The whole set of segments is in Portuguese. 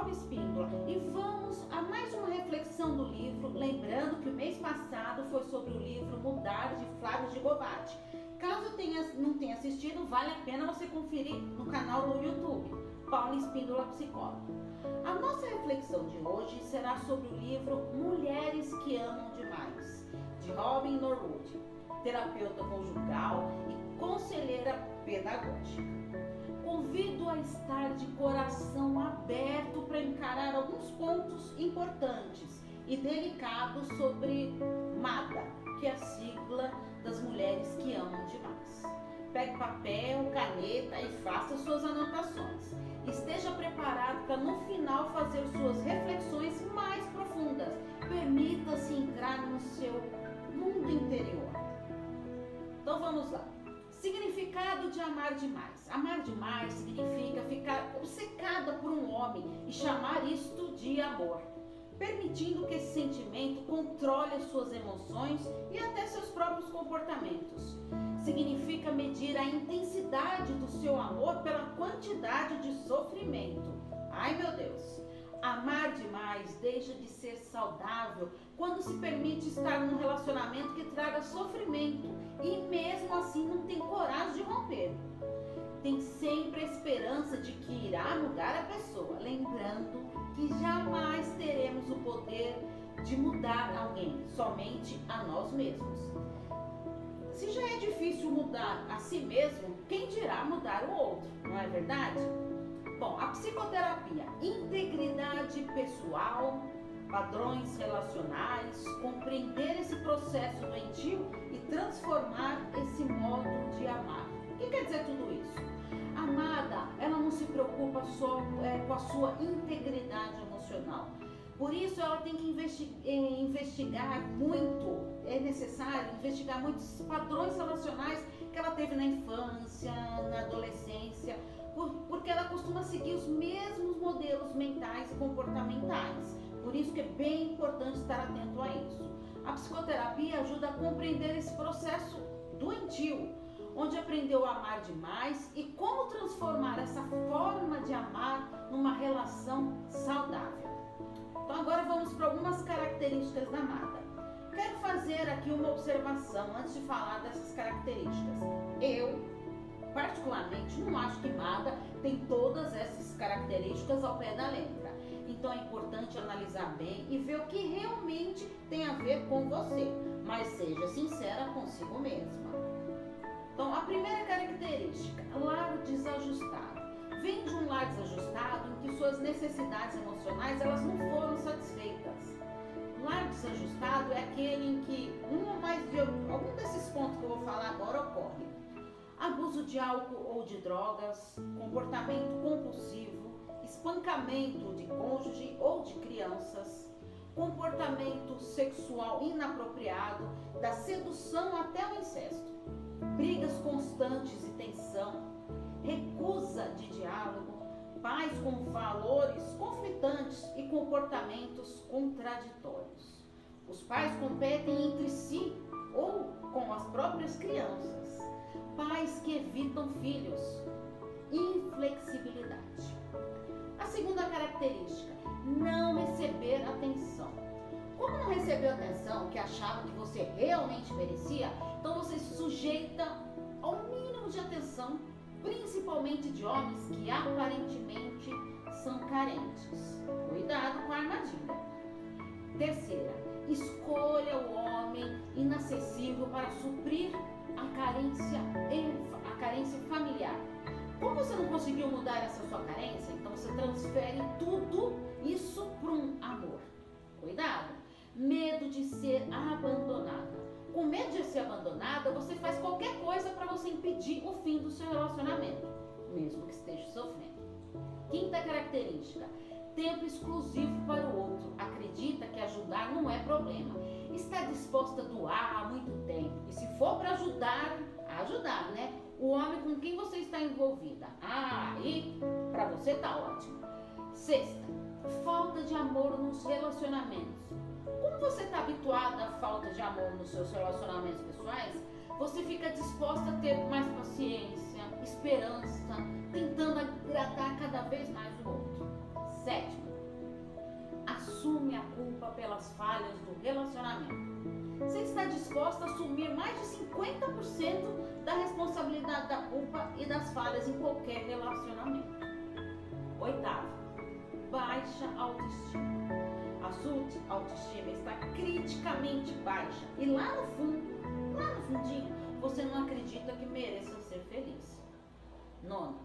Paulo Espíndola e vamos a mais uma reflexão do livro, lembrando que o mês passado foi sobre o livro Mudar de Flávio Gigovati. Caso tenha, não tenha assistido, vale a pena você conferir no canal do YouTube, Paulo Espíndola Psicólogo. A nossa reflexão de hoje será sobre o livro Mulheres que Amam Demais, de Robin Norwood, terapeuta conjugal e conselheira pedagógica convido a estar de coração aberto para encarar alguns pontos importantes e delicados sobre MADA, que é a sigla das mulheres que amam demais. Pegue papel, caneta e faça suas anotações. Esteja preparado para no final fazer suas reflexões mais profundas. Permita-se entrar no seu mundo interior. Então vamos lá. Significado de amar demais. Amar demais significa ficar obcecada por um homem e chamar isto de amor, permitindo que esse sentimento controle as suas emoções e até seus próprios comportamentos. Significa medir a intensidade do seu amor pela quantidade de sofrimento. Ai meu Deus! Amar demais deixa de ser saudável quando se permite estar num relacionamento que traga sofrimento e mesmo assim não tem coragem de romper. Tem sempre a esperança de que irá mudar a pessoa, lembrando que jamais teremos o poder de mudar alguém, somente a nós mesmos. Se já é difícil mudar a si mesmo, quem dirá mudar o outro, não é verdade? Bom, a psicoterapia, integridade pessoal, padrões relacionais, compreender esse processo doentio e transformar esse modo de amar. O que quer dizer tudo isso? Amada, ela não se preocupa só é, com a sua integridade emocional. Por isso ela tem que investigar, é, investigar muito, é necessário investigar muitos padrões relacionais que ela teve na infância, na adolescência, por, porque ela costuma seguir os mesmos modelos mentais e comportamentais. Por isso que é bem importante estar atento a isso. A psicoterapia ajuda a compreender esse processo doentio, onde aprendeu a amar demais e como transformar essa forma de amar numa relação saudável. Então agora vamos para algumas características da amada. Quero fazer aqui uma observação antes de falar dessas características. Eu, particularmente, não acho que Mada tem todas essas características ao pé da letra. Então é importante analisar bem e ver o que realmente tem a ver com você, mas seja sincera consigo mesma. Então, a primeira característica, lar desajustado. Vem de um lar desajustado em que suas necessidades emocionais elas não foram satisfeitas. Lar desajustado é aquele em que um ou mais de algum desses pontos que eu vou falar agora ocorre abuso de álcool ou de drogas, comportamento compulsivo, espancamento de cônjuge ou de crianças, comportamento sexual inapropriado, da sedução até o incesto, brigas constantes e tensão, recusa de diálogo, pais com valores conflitantes e comportamentos contraditórios. Os pais competem entre si ou com as próprias crianças pais que evitam filhos. Inflexibilidade. A segunda característica, não receber atenção. Como não recebeu atenção que achava que você realmente merecia, então você se sujeita ao mínimo de atenção, principalmente de homens que aparentemente são carentes. Cuidado com a armadilha. Terceira, escolha o homem inacessível para suprir a carência, a carência familiar. Como você não conseguiu mudar essa sua você transfere tudo isso para um amor. Cuidado! Medo de ser abandonada. Com medo de ser abandonada, você faz qualquer coisa para você impedir o fim do seu relacionamento, mesmo que esteja sofrendo. Quinta característica: tempo exclusivo para o outro. Acredita que ajudar não é problema. Está disposta a doar muito tempo. E se for para ajudar, ajudar, né? O homem com envolvida. Ah, e para você tá ótimo. Sexta, falta de amor nos relacionamentos. Como você está habituada à falta de amor nos seus relacionamentos pessoais, você fica disposta a ter mais paciência, esperança, tentando agradar cada vez mais o outro. Sétimo, pelas falhas do relacionamento. Está disposta a assumir mais de 50% da responsabilidade da culpa e das falhas em qualquer relacionamento. Oitavo, baixa autoestima. A sua autoestima está criticamente baixa e lá no fundo, lá no fundinho, você não acredita que mereça ser feliz. Nona,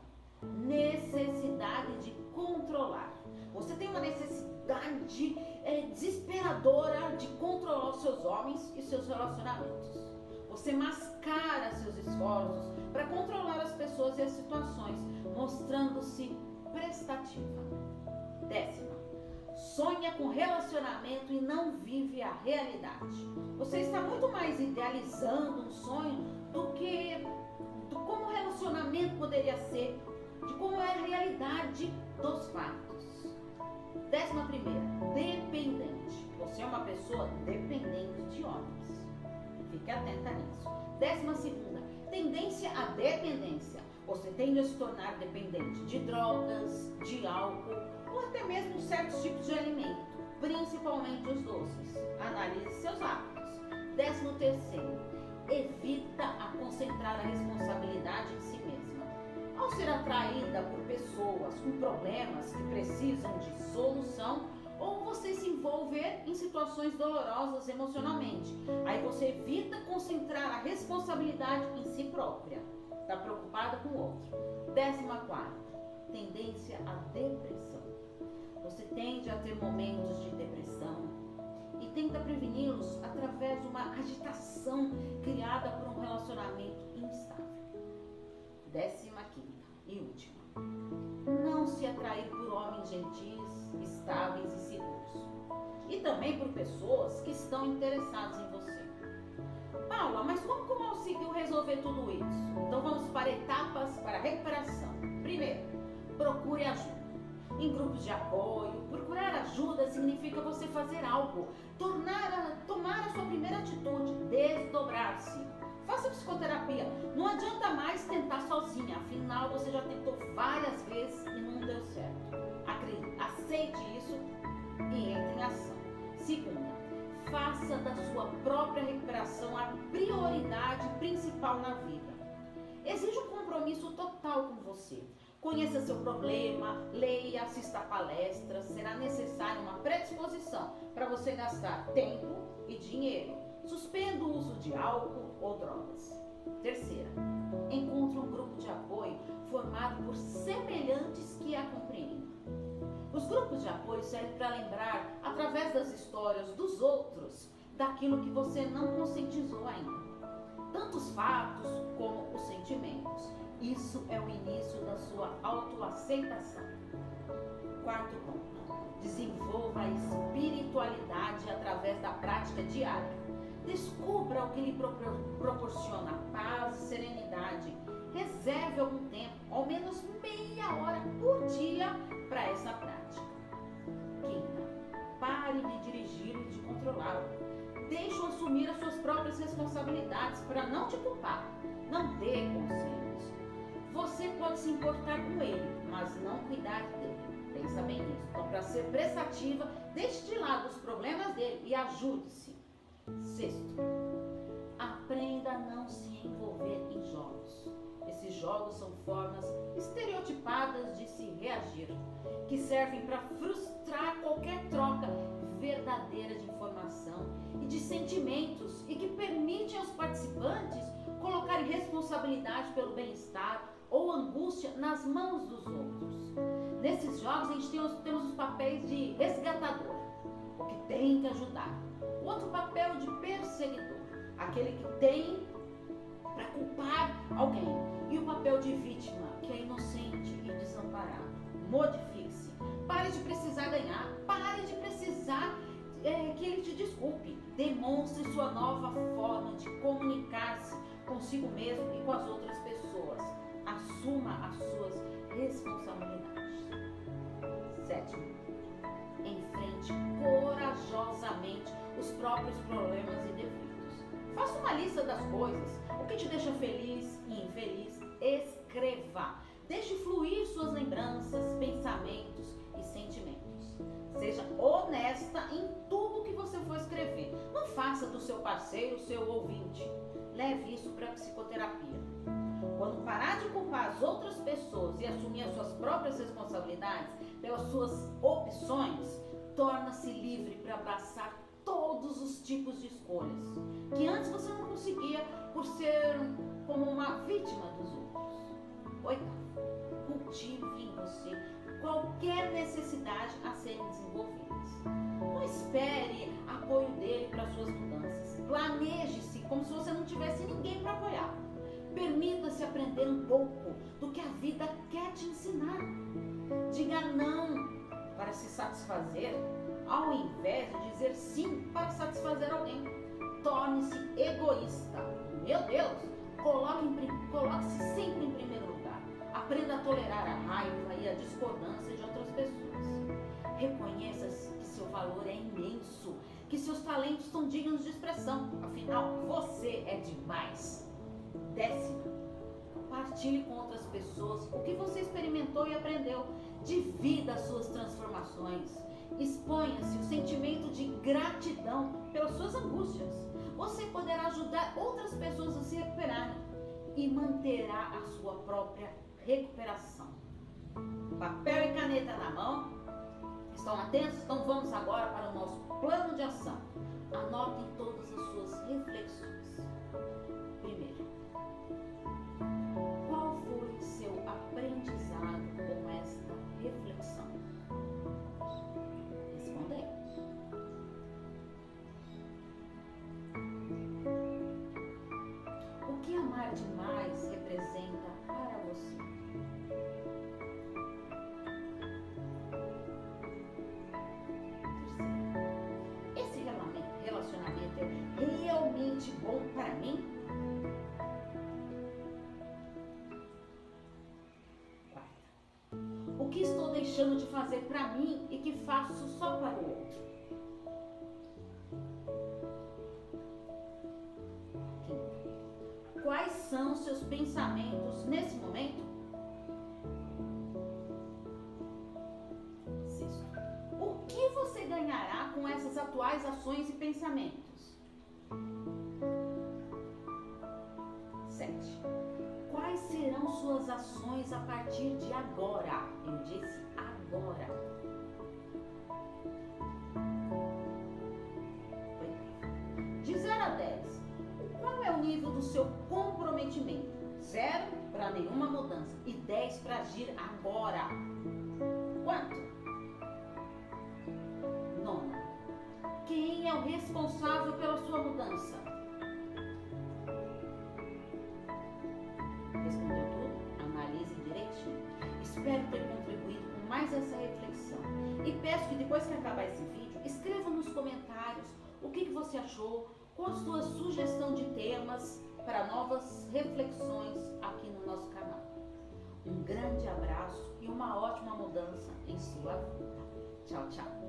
necessidade de controlar. Você tem uma necessidade é, desesperadora de controlar os seus homens e seus relacionamentos. Você mascara seus esforços para controlar as pessoas e as situações, mostrando-se prestativa. Décima, sonha com relacionamento e não vive a realidade. Você está muito mais idealizando um sonho do que do como o relacionamento poderia ser, de como é a realidade dos fatos. Décima primeira, dependente. Você é uma pessoa dependente de homens. Fique atenta nisso. Décima segunda, tendência à dependência. Você tende a se tornar dependente de drogas, de álcool ou até mesmo certos tipos de alimento, principalmente os doces. Analise seus hábitos. Décimo terceiro, evita a concentrar a responsabilidade em si mesma. Ao ser atraída por pessoas com problemas que precisam de solução, ou você se envolver em situações dolorosas emocionalmente. Aí você evita concentrar a responsabilidade em si própria. Está preocupada com o outro. Décima quarta, tendência à depressão. Você tende a ter momentos de depressão e tenta preveni-los através de uma agitação criada por um relacionamento instável. Décima quinta e última, não se atrair por homens gentis, estáveis e seguros. E também por pessoas que estão interessadas em você. Paula, mas como eu consigo resolver tudo isso? Então vamos para etapas para recuperação. Primeiro, procure ajuda. Em grupos de apoio, procurar ajuda significa você fazer algo, tornar a, tomar a sua primeira atitude, desdobrar-se. Faça psicoterapia. Não adianta mais tentar sozinha, afinal você já tentou várias vezes e não deu certo. Aceite isso e entre em ação. Segunda, faça da sua própria recuperação a prioridade principal na vida. Exige um compromisso total com você. Conheça seu problema, leia, assista palestras. Será necessária uma predisposição para você gastar tempo e dinheiro. Suspenda o uso de álcool ou drogas. Terceira, encontre um grupo de apoio formado por semelhantes que a compreendam. Os grupos de apoio servem para lembrar, através das histórias dos outros, daquilo que você não conscientizou ainda. Tanto os fatos como os sentimentos. Isso é o início da sua autoaceitação. Quarto ponto. Desenvolva a espiritualidade através da prática diária. Descubra o que lhe proporciona paz e serenidade. Reserve algum tempo, ao menos meia hora por dia, para essa prática. Quinta, pare de dirigir e de controlá-lo. Deixe-o assumir as suas próprias responsabilidades para não te culpar. Não dê conselhos. Você pode se importar com ele, mas não cuidar dele. Pensa bem nisso. Então, para ser prestativa, deixe de lado os problemas dele e ajude-se. Sexto, aprenda a não se envolver em jogos. Esses jogos são formas estereotipadas de se reagir, que servem para frustrar qualquer troca verdadeira de informação e de sentimentos e que permitem aos participantes colocarem responsabilidade pelo bem-estar ou angústia nas mãos dos outros. Nesses jogos a gente tem os, temos os papéis de resgatador, o que tem que ajudar. O outro papel aquele que tem para culpar alguém. E o papel de vítima, que é inocente e desamparado. Modifique-se. Pare de precisar ganhar. Pare de precisar é, que ele te desculpe. Demonstre sua nova forma de comunicar-se consigo mesmo e com as outras pessoas. Assuma as suas responsabilidades. Sétimo, enfrente corajosamente os próprios problemas. Faça uma lista das coisas, o que te deixa feliz e infeliz. Escreva. Deixe fluir suas lembranças, pensamentos e sentimentos. Seja honesta em tudo parceiro, seu ouvinte. Leve isso para a psicoterapia. Quando parar de culpar as outras pessoas e assumir as suas próprias responsabilidades pelas suas opções, torna-se livre para abraçar todos os tipos de escolhas que antes você não conseguia por ser como uma vítima dos outros. Oitavo, cultive em você qualquer necessidade a serem desenvolvidas. Não espere apoio dele para suas mudanças. Planeje-se como se você não tivesse ninguém para apoiar. Permita-se aprender um pouco do que a vida quer te ensinar. Diga não para se satisfazer, ao invés de dizer sim para satisfazer alguém. Torne-se egoísta. Meu Deus, coloque-se coloque sempre em primeiro lugar. Aprenda a tolerar a raiva e a discordância de outras pessoas. Reconheça que seu valor é imenso, que seus talentos são dignos de expressão. Afinal, você é demais. Décima, partilhe com outras pessoas o que você experimentou e aprendeu. Divida as suas transformações. Exponha-se o sentimento de gratidão pelas suas angústias. Você poderá ajudar outras pessoas a se recuperarem e manterá a sua própria recuperação. Papel e caneta na mão. Estão atentos? Então vamos agora para o nosso plano de ação. Anotem todas as suas reflexões. Que amar demais representa para você? Terceiro, esse rela- relacionamento é realmente bom para mim? Quarta, o que estou deixando de fazer para mim e que faço só para o outro? São seus pensamentos nesse momento? O que você ganhará com essas atuais ações e pensamentos? Sete, quais serão suas ações a partir de agora? Eu disse agir agora. Quanto? Nona. Quem é o responsável pela sua mudança? Respondeu tudo? Analise direitinho. Espero ter contribuído com mais essa reflexão. E peço que depois que acabar esse vídeo, escreva nos comentários o que, que você achou, qual a sua sugestão de temas para novas reflexões aqui no nosso canal. Um grande abraço e uma ótima mudança em sua vida. Tchau, tchau.